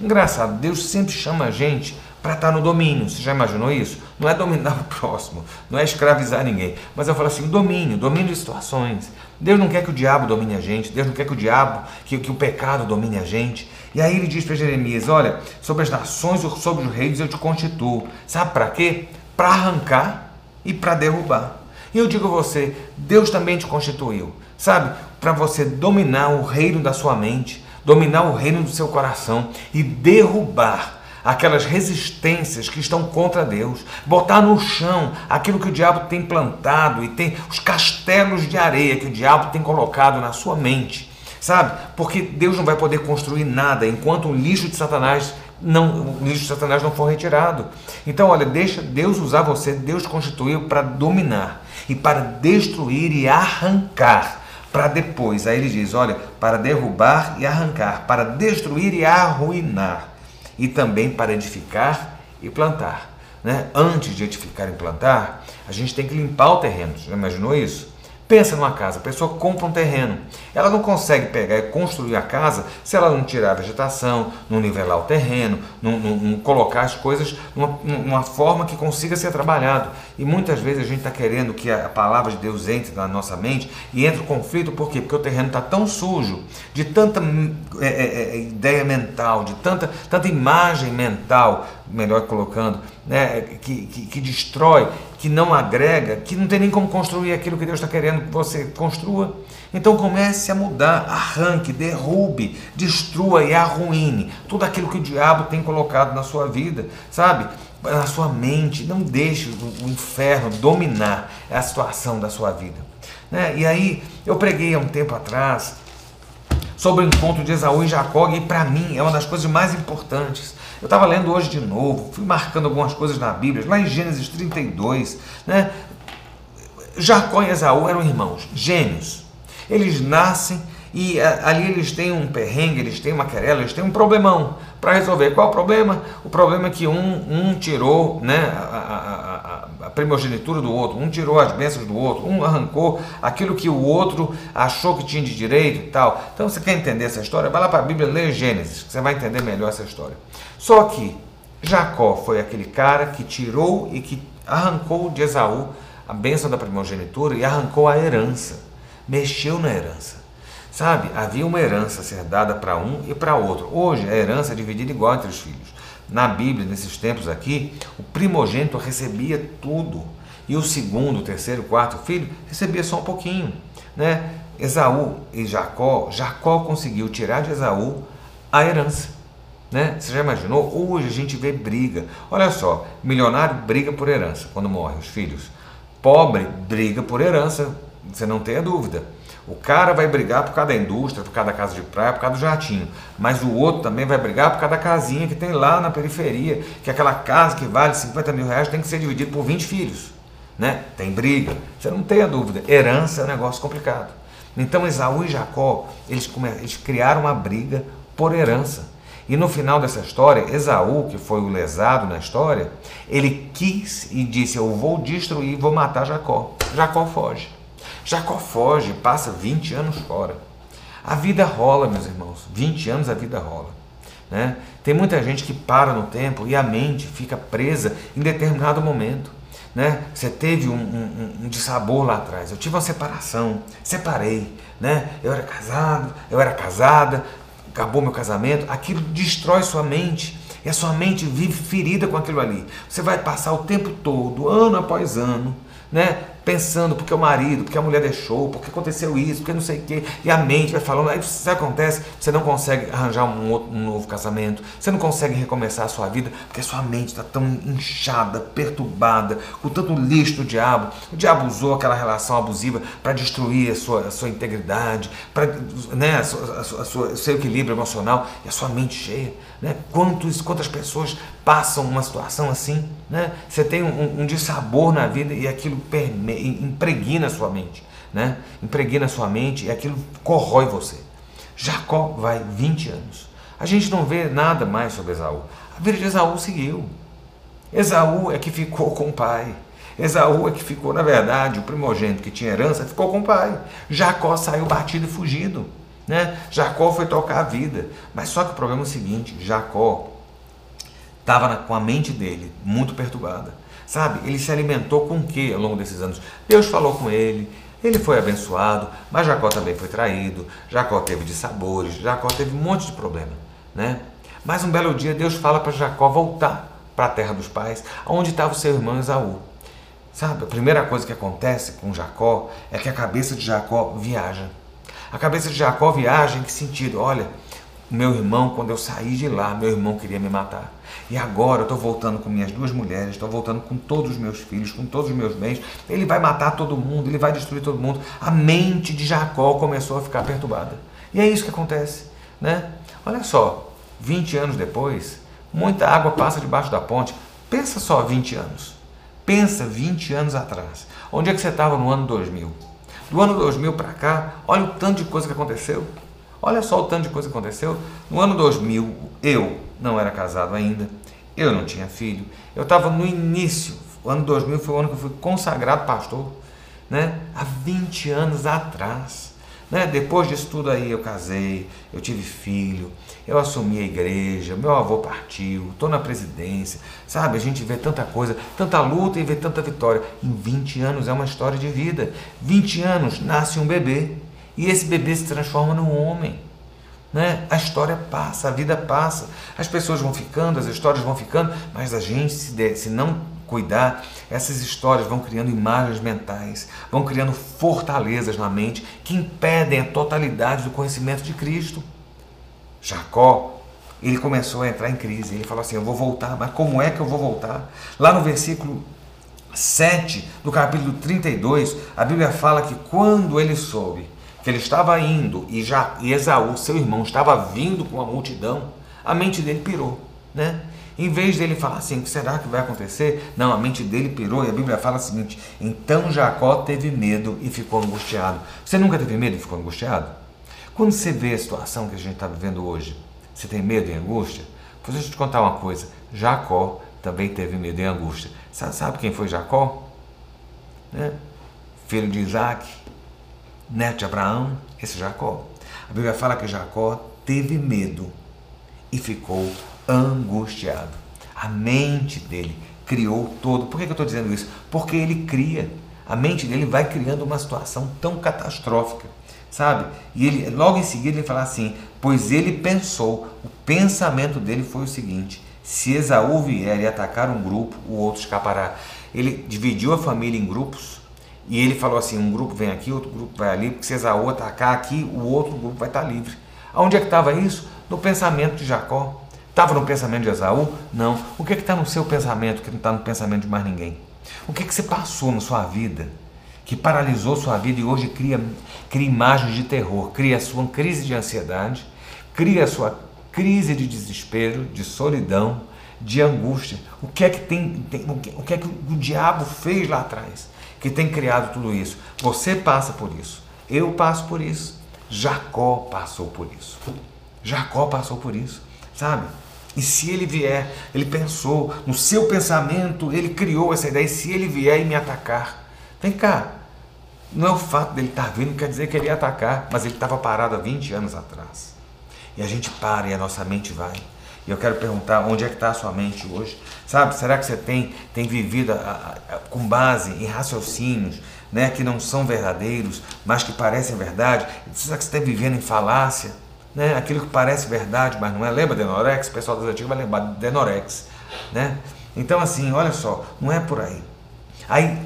Engraçado, Deus sempre chama a gente para estar no domínio. Você já imaginou isso? Não é dominar o próximo, não é escravizar ninguém, mas eu falo assim: domínio, domínio de situações. Deus não quer que o diabo domine a gente, Deus não quer que o diabo, que, que o pecado domine a gente. E aí ele diz para Jeremias: Olha, sobre as nações, sobre os reis eu te constituo. Sabe para quê? Para arrancar e para derrubar. E eu digo a você: Deus também te constituiu, sabe? Para você dominar o reino da sua mente, dominar o reino do seu coração e derrubar aquelas resistências que estão contra Deus, botar no chão aquilo que o diabo tem plantado e tem os castelos de areia que o diabo tem colocado na sua mente, sabe? Porque Deus não vai poder construir nada enquanto o lixo de Satanás não, o lixo de Satanás não for retirado. Então, olha, deixa Deus usar você, Deus constituiu para dominar e para destruir e arrancar para depois. Aí ele diz: olha, para derrubar e arrancar, para destruir e arruinar, e também para edificar e plantar. Né? Antes de edificar e plantar, a gente tem que limpar o terreno. Já imaginou isso? Pensa numa casa, a pessoa compra um terreno. Ela não consegue pegar e construir a casa se ela não tirar a vegetação, não nivelar o terreno, não, não, não colocar as coisas numa, numa, forma que consiga ser trabalhado. E muitas vezes a gente está querendo que a palavra de Deus entre na nossa mente e entre o conflito, por quê? Porque o terreno está tão sujo, de tanta é, é, é, ideia mental, de tanta, tanta imagem mental, melhor colocando, né, que, que, que destrói, que não agrega, que não tem nem como construir aquilo que Deus está querendo que você construa. Então comece a mudar, arranque, derrube, destrua e arruine tudo aquilo que o diabo tem colocado na sua vida, sabe? Na sua mente. Não deixe o inferno dominar a situação da sua vida. Né? E aí, eu preguei há um tempo atrás sobre o encontro de Esaú e Jacó, e para mim é uma das coisas mais importantes. Eu estava lendo hoje de novo, fui marcando algumas coisas na Bíblia, lá em Gênesis 32, né? Jacó e Esaú eram irmãos, gêmeos. Eles nascem e ali eles têm um perrengue, eles têm uma querela, eles têm um problemão para resolver. Qual o problema? O problema é que um, um tirou né, a, primogenitura do outro, um tirou as bênçãos do outro, um arrancou aquilo que o outro achou que tinha de direito e tal. Então, você quer entender essa história? Vai lá para a Bíblia, lê Gênesis, que você vai entender melhor essa história. Só que Jacó foi aquele cara que tirou e que arrancou de Esaú a bênção da primogenitura e arrancou a herança, mexeu na herança. Sabe, havia uma herança a ser dada para um e para outro. Hoje a herança é dividida igual entre os filhos. Na Bíblia, nesses tempos aqui, o primogênito recebia tudo. E o segundo, o terceiro, o quarto filho recebia só um pouquinho. Né? Esaú e Jacó, Jacó conseguiu tirar de Esaú a herança. Né? Você já imaginou? Hoje a gente vê briga. Olha só, milionário briga por herança quando morre os filhos. Pobre briga por herança, você não tenha dúvida. O cara vai brigar por causa da indústria, por causa da casa de praia, por do jatinho. Mas o outro também vai brigar por causa da casinha que tem lá na periferia, que aquela casa que vale 50 mil reais tem que ser dividido por 20 filhos. Né? Tem briga. Você não tenha dúvida. Herança é um negócio complicado. Então Esaú e Jacó, eles, eles criaram uma briga por herança. E no final dessa história, Esaú, que foi o lesado na história, ele quis e disse: Eu vou destruir, vou matar Jacó. Jacó foge. Jacó foge, passa 20 anos fora. A vida rola, meus irmãos. 20 anos a vida rola. Né? Tem muita gente que para no tempo e a mente fica presa em determinado momento. Né? Você teve um, um, um dissabor lá atrás. Eu tive uma separação, separei. Né? Eu era casado, eu era casada, acabou meu casamento. Aquilo destrói sua mente. E a sua mente vive ferida com aquilo ali. Você vai passar o tempo todo, ano após ano, né? Pensando porque o marido, porque a mulher deixou, porque aconteceu isso, porque não sei o quê, e a mente vai falando, aí isso acontece, você não consegue arranjar um, outro, um novo casamento, você não consegue recomeçar a sua vida, porque a sua mente está tão inchada, perturbada, com tanto lixo do diabo. O diabo usou aquela relação abusiva para destruir a sua, a sua integridade, para né, a sua, a sua, a sua, o seu equilíbrio emocional e a sua mente cheia. Né? Quantos, quantas pessoas passam uma situação assim? Né? Você tem um, um dissabor na vida e aquilo impregna a sua mente. Né? Impregna a sua mente e aquilo corrói você. Jacó vai 20 anos. A gente não vê nada mais sobre Esaú. A vida de Esaú seguiu. Esaú é que ficou com o pai. Esaú é que ficou, na verdade, o primogênito que tinha herança ficou com o pai. Jacó saiu batido e fugido. Né? Jacó foi tocar a vida. Mas só que o problema é o seguinte: Jacó estava com a mente dele muito perturbada. Sabe? Ele se alimentou com o que ao longo desses anos? Deus falou com ele, ele foi abençoado, mas Jacó também foi traído, Jacó teve dissabores, Jacó teve um monte de problema. Né? Mas um belo dia Deus fala para Jacó voltar para a terra dos pais, onde estava o seu irmão Esaú. Sabe, a primeira coisa que acontece com Jacó é que a cabeça de Jacó viaja. A cabeça de Jacó viaja em que sentido? Olha, meu irmão, quando eu saí de lá, meu irmão queria me matar. E agora eu estou voltando com minhas duas mulheres, estou voltando com todos os meus filhos, com todos os meus bens. Ele vai matar todo mundo, ele vai destruir todo mundo. A mente de Jacó começou a ficar perturbada. E é isso que acontece. Né? Olha só, 20 anos depois, muita água passa debaixo da ponte. Pensa só 20 anos. Pensa 20 anos atrás. Onde é que você estava no ano 2000? Do ano 2000 para cá, olha o tanto de coisa que aconteceu. Olha só o tanto de coisa que aconteceu. No ano 2000, eu não era casado ainda, eu não tinha filho, eu estava no início. O ano 2000 foi o ano que eu fui consagrado pastor, né? há 20 anos atrás. Né? Depois disso tudo aí, eu casei, eu tive filho, eu assumi a igreja, meu avô partiu, estou na presidência, sabe? A gente vê tanta coisa, tanta luta e vê tanta vitória. Em 20 anos é uma história de vida. 20 anos nasce um bebê e esse bebê se transforma num homem. Né? A história passa, a vida passa, as pessoas vão ficando, as histórias vão ficando, mas a gente, se, der, se não cuidar, essas histórias vão criando imagens mentais, vão criando fortalezas na mente que impedem a totalidade do conhecimento de Cristo. Jacó, ele começou a entrar em crise, ele falou assim: Eu vou voltar, mas como é que eu vou voltar? Lá no versículo 7 do capítulo 32, a Bíblia fala que quando ele soube que ele estava indo e, já, Esaú, seu irmão, estava vindo com a multidão, a mente dele pirou, né? Em vez dele falar assim, será que vai acontecer? Não, a mente dele pirou e a Bíblia fala o seguinte: então Jacó teve medo e ficou angustiado. Você nunca teve medo e ficou angustiado? Quando você vê a situação que a gente está vivendo hoje, você tem medo e angústia? Pois deixa eu te contar uma coisa: Jacó também teve medo e angústia. Sabe, sabe quem foi Jacó? Né? Filho de Isaac, neto de Abraão, esse Jacó. A Bíblia fala que Jacó teve medo e ficou angustiado. A mente dele criou todo. Por que eu estou dizendo isso? Porque ele cria. A mente dele vai criando uma situação tão catastrófica, sabe? E ele logo em seguida ele fala assim: pois ele pensou, o pensamento dele foi o seguinte: se Esaú vier e atacar um grupo, o outro escapará. Ele dividiu a família em grupos e ele falou assim: um grupo vem aqui, outro grupo vai ali, porque se Esaú atacar aqui, o outro grupo vai estar livre. Aonde é que estava isso? No pensamento de Jacó. Estava no pensamento de Esaú? Não. O que é está no seu pensamento que não está no pensamento de mais ninguém? O que, é que você passou na sua vida que paralisou sua vida e hoje cria, cria imagens de terror, cria a sua crise de ansiedade, cria a sua crise de desespero, de solidão, de angústia? O que é que tem, tem o, que, o que é que o diabo fez lá atrás que tem criado tudo isso? Você passa por isso. Eu passo por isso. Jacó passou por isso. Jacó passou por isso, sabe? E se ele vier, ele pensou, no seu pensamento, ele criou essa ideia, e se ele vier e me atacar? Vem cá, não é o fato dele estar vindo, quer dizer que ele ia atacar, mas ele estava parado há 20 anos atrás. E a gente para e a nossa mente vai. E eu quero perguntar, onde é que está a sua mente hoje? Sabe, será que você tem, tem vivido a, a, com base em raciocínios né, que não são verdadeiros, mas que parecem verdade? Será que você está vivendo em falácia? Né? aquilo que parece verdade, mas não é. Lembra Denorex? O pessoal das antigas vai lembrar de Denorex. Né? Então, assim, olha só, não é por aí. Aí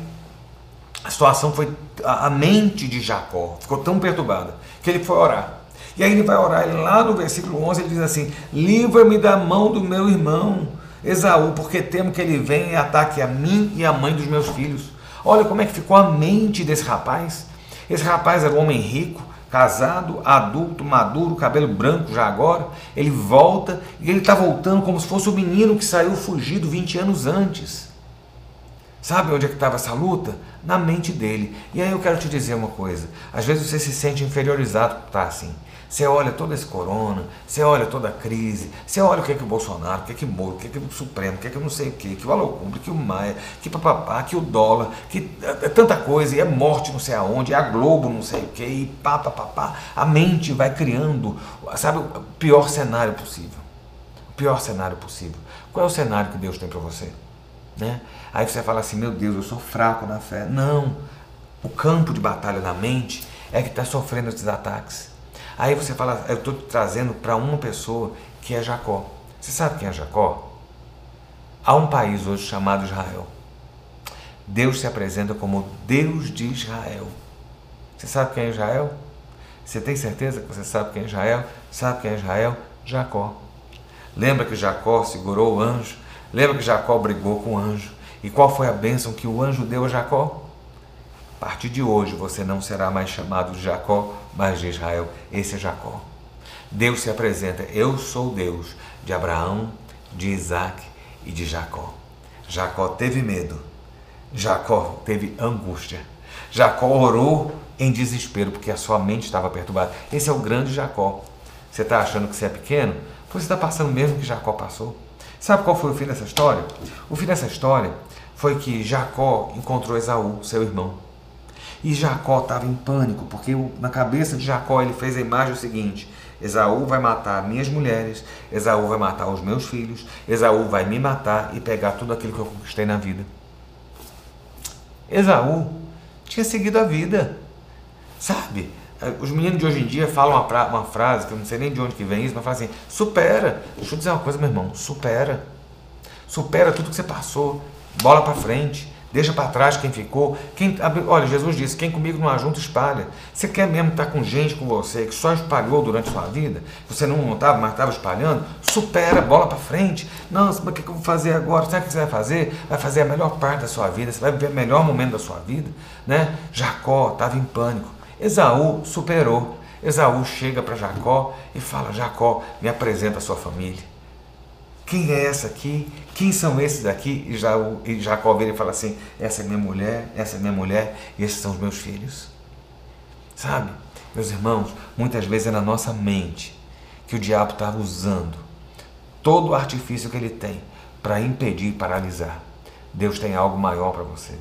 a situação foi. A mente de Jacó ficou tão perturbada que ele foi orar. E aí ele vai orar, lá no versículo 11 ele diz assim: Livra-me da mão do meu irmão Esaú, porque temo que ele venha e ataque a mim e a mãe dos meus filhos. Olha como é que ficou a mente desse rapaz. Esse rapaz era um homem rico, casado, adulto, maduro, cabelo branco já agora, ele volta e ele está voltando como se fosse o menino que saiu fugido 20 anos antes. Sabe onde é que estava essa luta? Na mente dele. E aí eu quero te dizer uma coisa: às vezes você se sente inferiorizado por estar assim. Você olha todo esse corona, você olha toda a crise, você olha o que é que o Bolsonaro, o que é que o Moro, o que é que o Supremo, o que é que eu não sei o que, que o Alocumbre, que o Maia, que papapá, que o dólar, que é, é tanta coisa, e é morte não sei aonde, é a Globo não sei o que, e pá, pá, pá, pá. A mente vai criando, sabe, o pior cenário possível. O pior cenário possível. Qual é o cenário que Deus tem para você? Né? Aí você fala assim, meu Deus, eu sou fraco na fé. Não. O campo de batalha da mente é que está sofrendo esses ataques. Aí você fala, eu estou trazendo para uma pessoa que é Jacó. Você sabe quem é Jacó? Há um país hoje chamado Israel. Deus se apresenta como Deus de Israel. Você sabe quem é Israel? Você tem certeza que você sabe quem é Israel? Sabe quem é Israel? Jacó. Lembra que Jacó segurou o anjo? Lembra que Jacó brigou com o anjo? E qual foi a bênção que o anjo deu a Jacó? A partir de hoje você não será mais chamado de Jacó, mas de Israel. Esse é Jacó. Deus se apresenta: Eu sou Deus de Abraão, de Isaac e de Jacó. Jacó teve medo. Jacó teve angústia. Jacó orou em desespero, porque a sua mente estava perturbada. Esse é o grande Jacó. Você está achando que você é pequeno? Você está passando mesmo que Jacó passou. Sabe qual foi o fim dessa história? O fim dessa história foi que Jacó encontrou Esaú, seu irmão. E Jacó estava em pânico, porque na cabeça de Jacó ele fez a imagem seguinte: Esaú vai matar minhas mulheres, Esaú vai matar os meus filhos, Esaú vai me matar e pegar tudo aquilo que eu conquistei na vida. Esaú tinha seguido a vida, sabe? Os meninos de hoje em dia falam uma, pra, uma frase, que eu não sei nem de onde que vem isso, mas falam assim, supera. Deixa eu dizer uma coisa, meu irmão, supera. Supera tudo que você passou. Bola para frente. Deixa para trás quem ficou. Quem, olha, Jesus disse: quem comigo não ajunta, espalha. Você quer mesmo estar com gente com você que só espalhou durante sua vida? Você não estava, mas estava espalhando? Supera, bola para frente. Não, mas o que eu vou fazer agora? Sabe o que você vai fazer? Vai fazer a melhor parte da sua vida. Você vai viver o melhor momento da sua vida. Né? Jacó estava em pânico. Esaú superou. Esaú chega para Jacó e fala: Jacó, me apresenta a sua família. Quem é essa aqui? Quem são esses aqui? E, já, e Jacó vira e fala assim: Essa é minha mulher, essa é minha mulher e esses são os meus filhos. Sabe, meus irmãos, muitas vezes é na nossa mente que o diabo está usando todo o artifício que ele tem para impedir paralisar. Deus tem algo maior para você.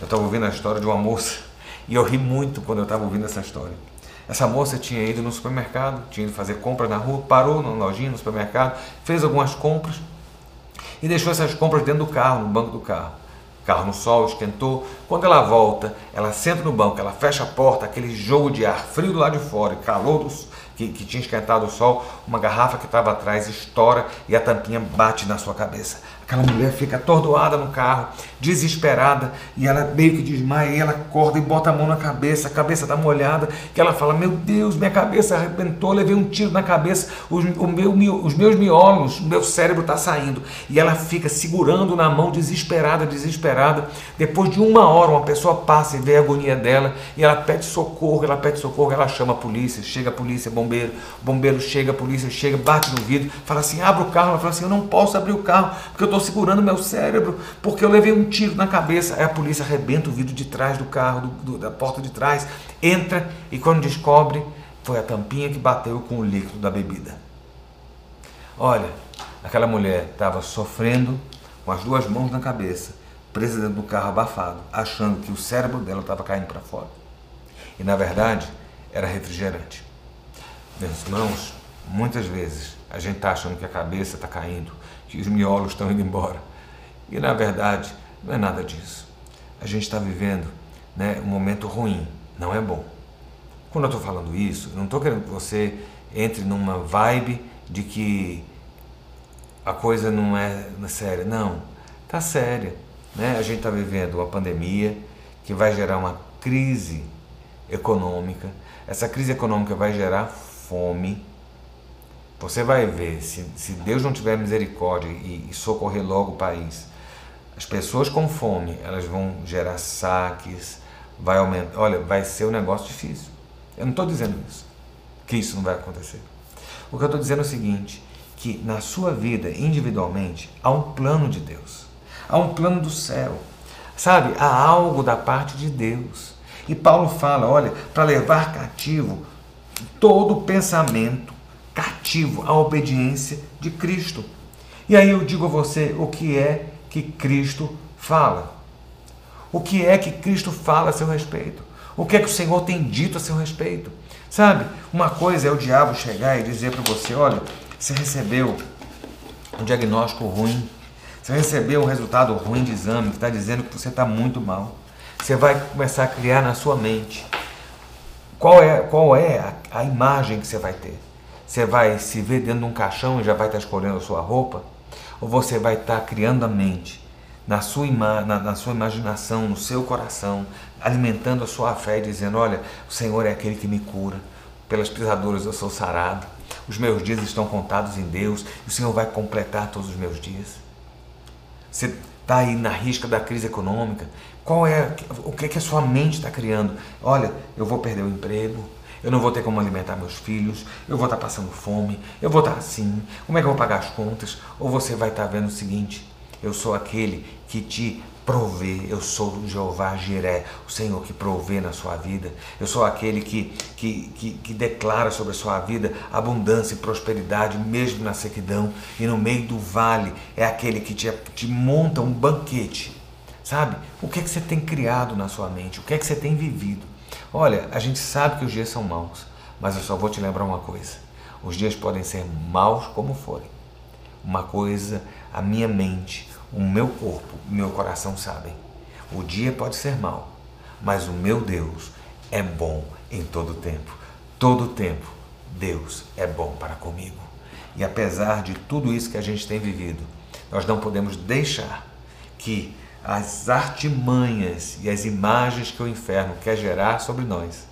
Eu estava ouvindo a história de uma moça (laughs) e eu ri muito quando eu estava ouvindo essa história. Essa moça tinha ido no supermercado, tinha ido fazer compras na rua, parou na lojinha, no supermercado, fez algumas compras e deixou essas compras dentro do carro, no banco do carro. O carro no sol, esquentou. Quando ela volta, ela senta no banco, ela fecha a porta, aquele jogo de ar frio do lado de fora, calor dos, que, que tinha esquentado o sol, uma garrafa que estava atrás estoura e a tampinha bate na sua cabeça. Aquela mulher fica atordoada no carro, desesperada, e ela meio que desmaia, e ela acorda e bota a mão na cabeça, a cabeça está molhada, que ela fala, meu Deus, minha cabeça arrebentou, levei um tiro na cabeça, os, o meu, os meus miolos, o meu cérebro está saindo. E ela fica segurando na mão, desesperada, desesperada. Depois de uma hora, uma pessoa passa e vê a agonia dela, e ela pede socorro, ela pede socorro, ela chama a polícia, chega a polícia, bombeiro, bombeiro chega, a polícia chega, bate no vidro, fala assim, abre o carro, ela fala assim, eu não posso abrir o carro, porque eu estou segurando meu cérebro porque eu levei um tiro na cabeça. Aí a polícia arrebenta o vidro de trás do carro, do, do, da porta de trás, entra e quando descobre, foi a tampinha que bateu com o líquido da bebida. Olha, aquela mulher estava sofrendo com as duas mãos na cabeça, presa dentro do carro abafado, achando que o cérebro dela estava caindo para fora. E na verdade, era refrigerante. Meus irmãos, muitas vezes a gente está achando que a cabeça está caindo, que os miolos estão indo embora. E na verdade, não é nada disso. A gente está vivendo né, um momento ruim, não é bom. Quando eu estou falando isso, eu não estou querendo que você entre numa vibe de que a coisa não é, é séria. Não, está séria. Né? A gente está vivendo uma pandemia que vai gerar uma crise econômica. Essa crise econômica vai gerar fome, você vai ver, se, se Deus não tiver misericórdia e, e socorrer logo o país, as pessoas com fome, elas vão gerar saques, vai aumentar. Olha, vai ser um negócio difícil. Eu não estou dizendo isso, que isso não vai acontecer. O que eu estou dizendo é o seguinte: que na sua vida, individualmente, há um plano de Deus, há um plano do céu, sabe? Há algo da parte de Deus. E Paulo fala: olha, para levar cativo todo pensamento cativo à obediência de Cristo. E aí eu digo a você o que é que Cristo fala. O que é que Cristo fala a seu respeito? O que é que o Senhor tem dito a seu respeito? Sabe, uma coisa é o diabo chegar e dizer para você: olha, você recebeu um diagnóstico ruim, você recebeu um resultado ruim de exame que está dizendo que você está muito mal. Você vai começar a criar na sua mente qual é, qual é a, a imagem que você vai ter. Você vai se ver dentro de um caixão e já vai estar escolhendo a sua roupa? Ou você vai estar criando a mente na sua, ima na, na sua imaginação, no seu coração, alimentando a sua fé e dizendo: Olha, o Senhor é aquele que me cura, pelas pisaduras eu sou sarado, os meus dias estão contados em Deus o Senhor vai completar todos os meus dias. Você está aí na risca da crise econômica, qual é o que, que a sua mente está criando? Olha, eu vou perder o emprego, eu não vou ter como alimentar meus filhos, eu vou estar passando fome, eu vou estar assim, como é que eu vou pagar as contas? Ou você vai estar vendo o seguinte, Eu sou aquele que te provê. Eu sou o Jeová Jiré, o Senhor que provê na sua vida. Eu sou aquele que, que, que, que, declara sobre a sua vida abundância e prosperidade, mesmo na sequidão. E no meio do vale é aquele que te, te monta um banquete. Sabe? O que é que você tem criado na sua mente? O que é que você tem vivido? Olha, a gente sabe que os dias são maus, mas eu só vou te lembrar uma coisa. Os dias podem ser maus como forem. Uma coisa, a minha mente, o meu corpo, o meu coração sabem. O dia pode ser mau, mas o meu Deus é bom em todo tempo. Todo tempo, Deus é bom para comigo. E apesar de tudo isso que a gente tem vivido, nós não podemos deixar que as artimanhas e as imagens que o inferno quer gerar sobre nós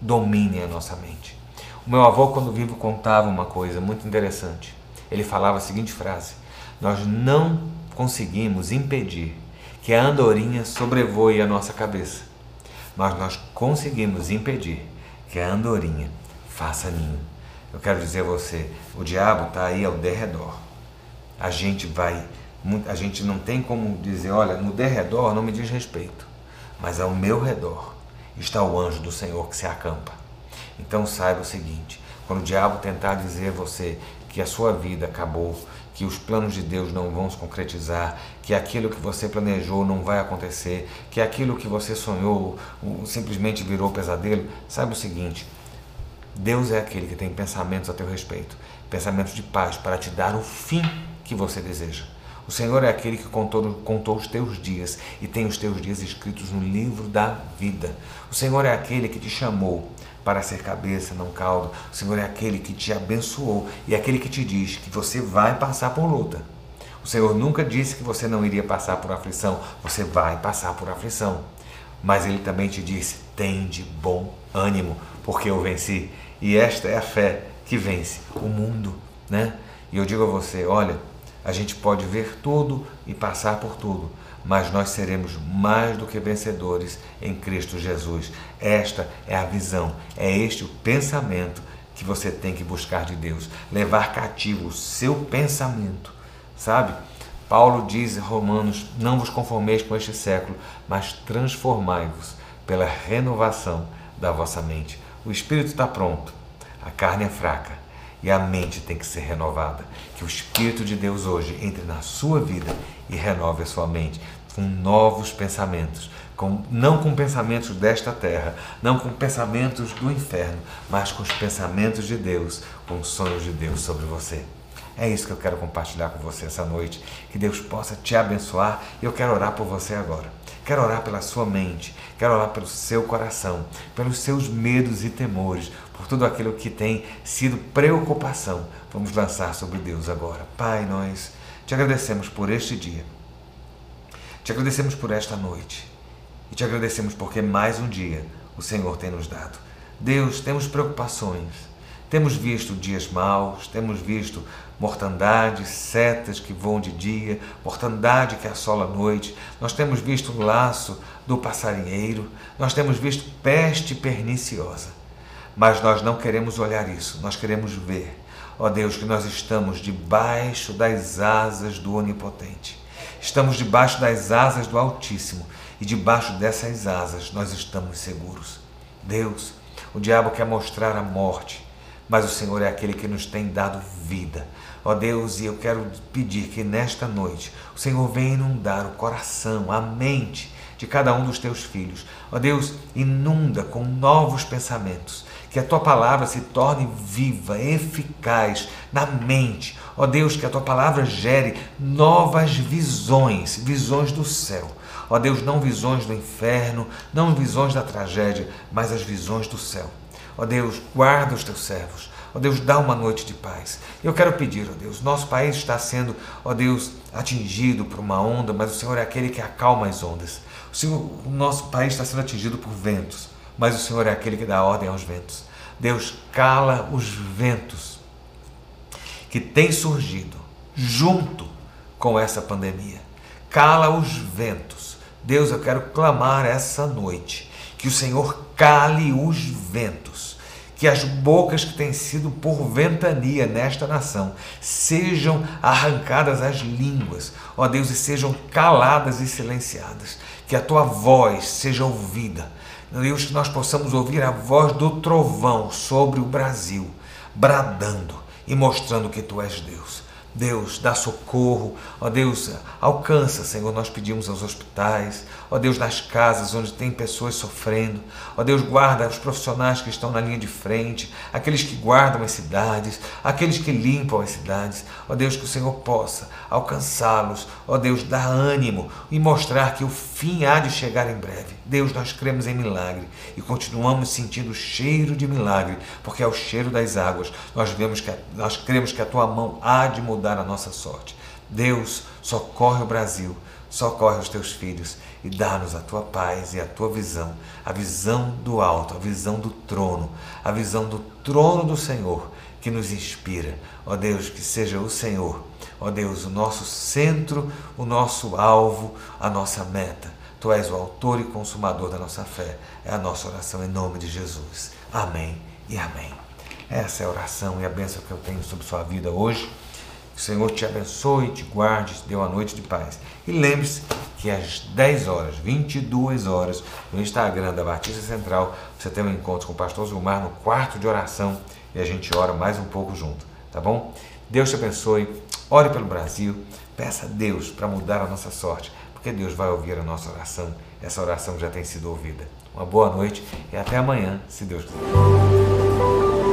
dominem a nossa mente. O meu avô, quando vivo, contava uma coisa muito interessante. Ele falava a seguinte frase: Nós não conseguimos impedir que a andorinha sobrevoe a nossa cabeça, mas nós conseguimos impedir que a andorinha faça ninho. Eu quero dizer a você, o diabo está aí ao derredor. A gente vai, a gente não tem como dizer, olha, no derredor não me diz respeito, mas ao meu redor está o anjo do Senhor que se acampa. Então saiba o seguinte, quando o diabo tentar dizer a você que a sua vida acabou, que os planos de Deus não vão se concretizar, que aquilo que você planejou não vai acontecer, que aquilo que você sonhou simplesmente virou pesadelo, saiba o seguinte: Deus é aquele que tem pensamentos a teu respeito, pensamentos de paz para te dar o fim que você deseja. O Senhor é aquele que contou, contou os teus dias e tem os teus dias escritos no livro da vida. O Senhor é aquele que te chamou para ser cabeça, não cauda. O Senhor é aquele que te abençoou e é aquele que te diz que você vai passar por luta. O Senhor nunca disse que você não iria passar por aflição, você vai passar por aflição. Mas ele também te disse: tem de bom ânimo, porque eu venci. E esta é a fé que vence o mundo, né? E eu digo a você, olha, a gente pode ver tudo e passar por tudo, mas nós seremos mais do que vencedores em Cristo Jesus. Esta é a visão, é este o pensamento que você tem que buscar de Deus, levar cativo o seu pensamento, sabe? Paulo diz em Romanos: Não vos conformeis com este século, mas transformai-vos pela renovação da vossa mente. O espírito está pronto, a carne é fraca e a mente tem que ser renovada. Que o Espírito de Deus hoje entre na sua vida e renove a sua mente com novos pensamentos, com, não com pensamentos desta terra, não com pensamentos do inferno, mas com os pensamentos de Deus, com os sonhos de Deus sobre você. É isso que eu quero compartilhar com você essa noite. Que Deus possa te abençoar. e Eu quero orar por você agora. Quero orar pela sua mente, quero orar pelo seu coração, pelos seus medos e temores, por tudo aquilo que tem sido preocupação. Vamos lançar sobre Deus agora. Pai, nós te agradecemos por este dia. Te agradecemos por esta noite. E te agradecemos porque mais um dia o Senhor tem nos dado. Deus, temos preocupações. Temos visto dias maus, temos visto mortandade, setas que voam de dia, mortandade que assola a noite. Nós temos visto o laço do passarinheiro, nós temos visto peste perniciosa. Mas nós não queremos olhar isso, nós queremos ver, ó Deus, que nós estamos debaixo das asas do Onipotente. Estamos debaixo das asas do Altíssimo e debaixo dessas asas nós estamos seguros. Deus, o diabo quer mostrar a morte, mas o Senhor é aquele que nos tem dado vida. Ó Deus, e eu quero pedir que nesta noite o Senhor venha inundar o coração, a mente de cada um dos teus filhos. Ó Deus, inunda com novos pensamentos, que a tua palavra se torne viva, eficaz na mente. Ó Deus, que a tua palavra gere novas visões, visões do céu. Ó Deus, não visões do inferno, não visões da tragédia, mas as visões do céu. Ó Deus, guarda os teus servos. Ó Deus, dá uma noite de paz. Eu quero pedir, ó Deus, nosso país está sendo, ó Deus, atingido por uma onda, mas o Senhor é aquele que acalma as ondas. O, Senhor, o nosso país está sendo atingido por ventos, mas o Senhor é aquele que dá ordem aos ventos. Deus cala os ventos que têm surgido junto com essa pandemia. Cala os ventos. Deus, eu quero clamar essa noite que o Senhor cale os ventos que as bocas que têm sido por ventania nesta nação sejam arrancadas as línguas, ó Deus, e sejam caladas e silenciadas, que a tua voz seja ouvida. Deus, que nós possamos ouvir a voz do trovão sobre o Brasil, bradando e mostrando que tu és Deus. Deus, dá socorro, ó Deus, alcança, Senhor, nós pedimos aos hospitais, ó Deus, nas casas onde tem pessoas sofrendo, ó Deus, guarda os profissionais que estão na linha de frente, aqueles que guardam as cidades, aqueles que limpam as cidades, ó Deus, que o Senhor possa alcançá-los, ó Deus, dar ânimo e mostrar que o fim há de chegar em breve. Deus, nós cremos em milagre e continuamos sentindo o cheiro de milagre, porque é o cheiro das águas. Nós vemos que nós cremos que a tua mão há de mudar a nossa sorte. Deus, socorre o Brasil, socorre os teus filhos e dá-nos a tua paz e a tua visão, a visão do alto, a visão do trono, a visão do trono do Senhor que nos inspira. Ó Deus, que seja o Senhor, ó Deus, o nosso centro, o nosso alvo, a nossa meta. Tu és o autor e consumador da nossa fé. É a nossa oração em nome de Jesus. Amém e amém. Essa é a oração e a bênção que eu tenho sobre sua vida hoje. O Senhor te abençoe, te guarde, te dê uma noite de paz. E lembre-se que às 10 horas, 22 horas, no Instagram da Batista Central, você tem um encontro com o pastor Zilmar no quarto de oração e a gente ora mais um pouco junto, tá bom? Deus te abençoe, ore pelo Brasil, peça a Deus para mudar a nossa sorte, porque Deus vai ouvir a nossa oração, essa oração já tem sido ouvida. Uma boa noite e até amanhã, se Deus quiser.